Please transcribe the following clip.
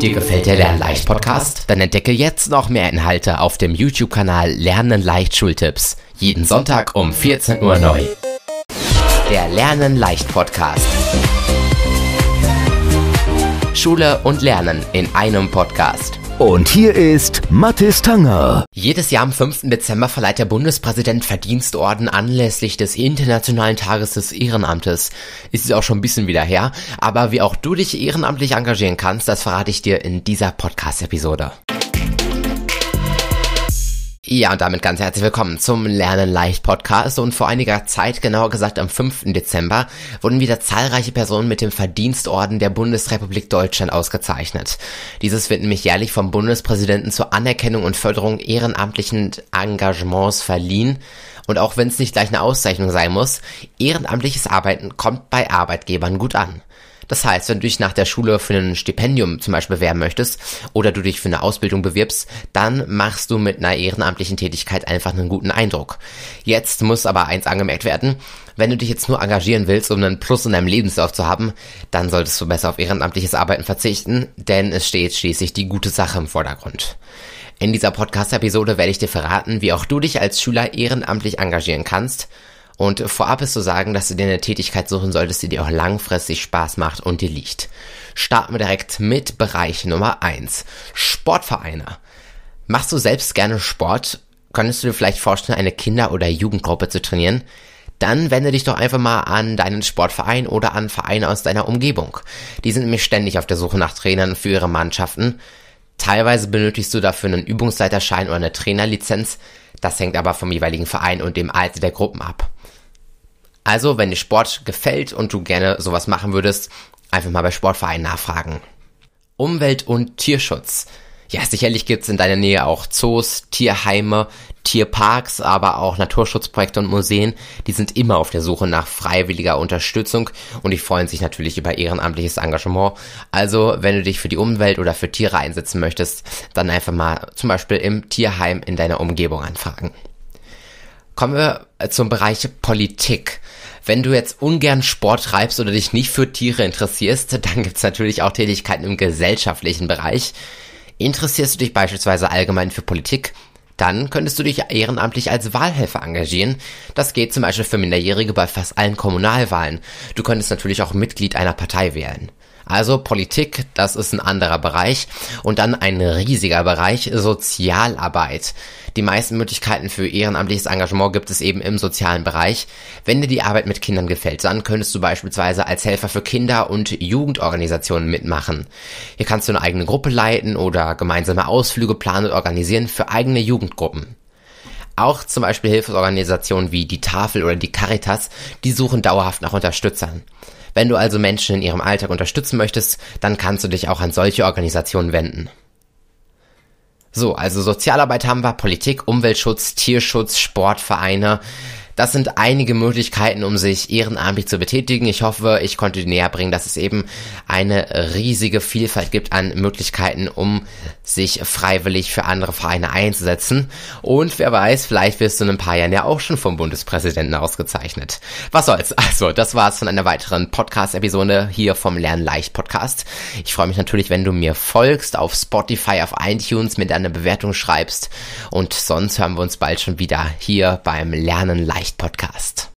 Dir gefällt der Lernleicht Podcast? Dann entdecke jetzt noch mehr Inhalte auf dem YouTube-Kanal Lernen leicht Schultipps. Jeden Sonntag um 14 Uhr neu. Der Lernen leicht Podcast. Schule und Lernen in einem Podcast. Und hier ist Mathis Tanger. Jedes Jahr am 5. Dezember verleiht der Bundespräsident Verdienstorden anlässlich des Internationalen Tages des Ehrenamtes. Ist es auch schon ein bisschen wieder her, aber wie auch du dich ehrenamtlich engagieren kannst, das verrate ich dir in dieser Podcast-Episode. Ja, und damit ganz herzlich willkommen zum Lernen leicht Podcast. Und vor einiger Zeit, genauer gesagt am 5. Dezember, wurden wieder zahlreiche Personen mit dem Verdienstorden der Bundesrepublik Deutschland ausgezeichnet. Dieses wird nämlich jährlich vom Bundespräsidenten zur Anerkennung und Förderung ehrenamtlichen Engagements verliehen. Und auch wenn es nicht gleich eine Auszeichnung sein muss, ehrenamtliches Arbeiten kommt bei Arbeitgebern gut an. Das heißt, wenn du dich nach der Schule für ein Stipendium zum Beispiel bewerben möchtest oder du dich für eine Ausbildung bewirbst, dann machst du mit einer ehrenamtlichen Tätigkeit einfach einen guten Eindruck. Jetzt muss aber eins angemerkt werden, wenn du dich jetzt nur engagieren willst, um einen Plus in deinem Lebenslauf zu haben, dann solltest du besser auf ehrenamtliches Arbeiten verzichten, denn es steht schließlich die gute Sache im Vordergrund. In dieser Podcast-Episode werde ich dir verraten, wie auch du dich als Schüler ehrenamtlich engagieren kannst und vorab ist zu sagen, dass du dir eine Tätigkeit suchen solltest, die dir auch langfristig Spaß macht und dir liegt. Starten wir direkt mit Bereich Nummer eins: Sportvereine. Machst du selbst gerne Sport? Könntest du dir vielleicht vorstellen, eine Kinder- oder Jugendgruppe zu trainieren? Dann wende dich doch einfach mal an deinen Sportverein oder an Vereine aus deiner Umgebung. Die sind nämlich ständig auf der Suche nach Trainern für ihre Mannschaften. Teilweise benötigst du dafür einen Übungsleiterschein oder eine Trainerlizenz. Das hängt aber vom jeweiligen Verein und dem Alter der Gruppen ab. Also, wenn dir Sport gefällt und du gerne sowas machen würdest, einfach mal bei Sportvereinen nachfragen. Umwelt- und Tierschutz. Ja, sicherlich gibt's in deiner Nähe auch Zoos, Tierheime, Tierparks, aber auch Naturschutzprojekte und Museen. Die sind immer auf der Suche nach freiwilliger Unterstützung und die freuen sich natürlich über ehrenamtliches Engagement. Also, wenn du dich für die Umwelt oder für Tiere einsetzen möchtest, dann einfach mal zum Beispiel im Tierheim in deiner Umgebung anfragen. Kommen wir zum Bereich Politik. Wenn du jetzt ungern Sport treibst oder dich nicht für Tiere interessierst, dann gibt's natürlich auch Tätigkeiten im gesellschaftlichen Bereich. Interessierst du dich beispielsweise allgemein für Politik? Dann könntest du dich ehrenamtlich als Wahlhelfer engagieren. Das geht zum Beispiel für Minderjährige bei fast allen Kommunalwahlen. Du könntest natürlich auch Mitglied einer Partei wählen. Also Politik, das ist ein anderer Bereich. Und dann ein riesiger Bereich, Sozialarbeit. Die meisten Möglichkeiten für ehrenamtliches Engagement gibt es eben im sozialen Bereich. Wenn dir die Arbeit mit Kindern gefällt, dann könntest du beispielsweise als Helfer für Kinder- und Jugendorganisationen mitmachen. Hier kannst du eine eigene Gruppe leiten oder gemeinsame Ausflüge planen und organisieren für eigene Jugendgruppen. Auch zum Beispiel Hilfsorganisationen wie die Tafel oder die Caritas, die suchen dauerhaft nach Unterstützern. Wenn du also Menschen in ihrem Alltag unterstützen möchtest, dann kannst du dich auch an solche Organisationen wenden. So, also Sozialarbeit haben wir, Politik, Umweltschutz, Tierschutz, Sportvereine. Das sind einige Möglichkeiten, um sich ehrenamtlich zu betätigen. Ich hoffe, ich konnte dir näher bringen, dass es eben eine riesige Vielfalt gibt an Möglichkeiten, um sich freiwillig für andere Vereine einzusetzen. Und wer weiß, vielleicht wirst du in ein paar Jahren ja auch schon vom Bundespräsidenten ausgezeichnet. Was soll's? Also, das war's von einer weiteren Podcast-Episode hier vom Lernen leicht Podcast. Ich freue mich natürlich, wenn du mir folgst auf Spotify, auf iTunes, mit deiner Bewertung schreibst. Und sonst hören wir uns bald schon wieder hier beim Lernen leicht Podcast.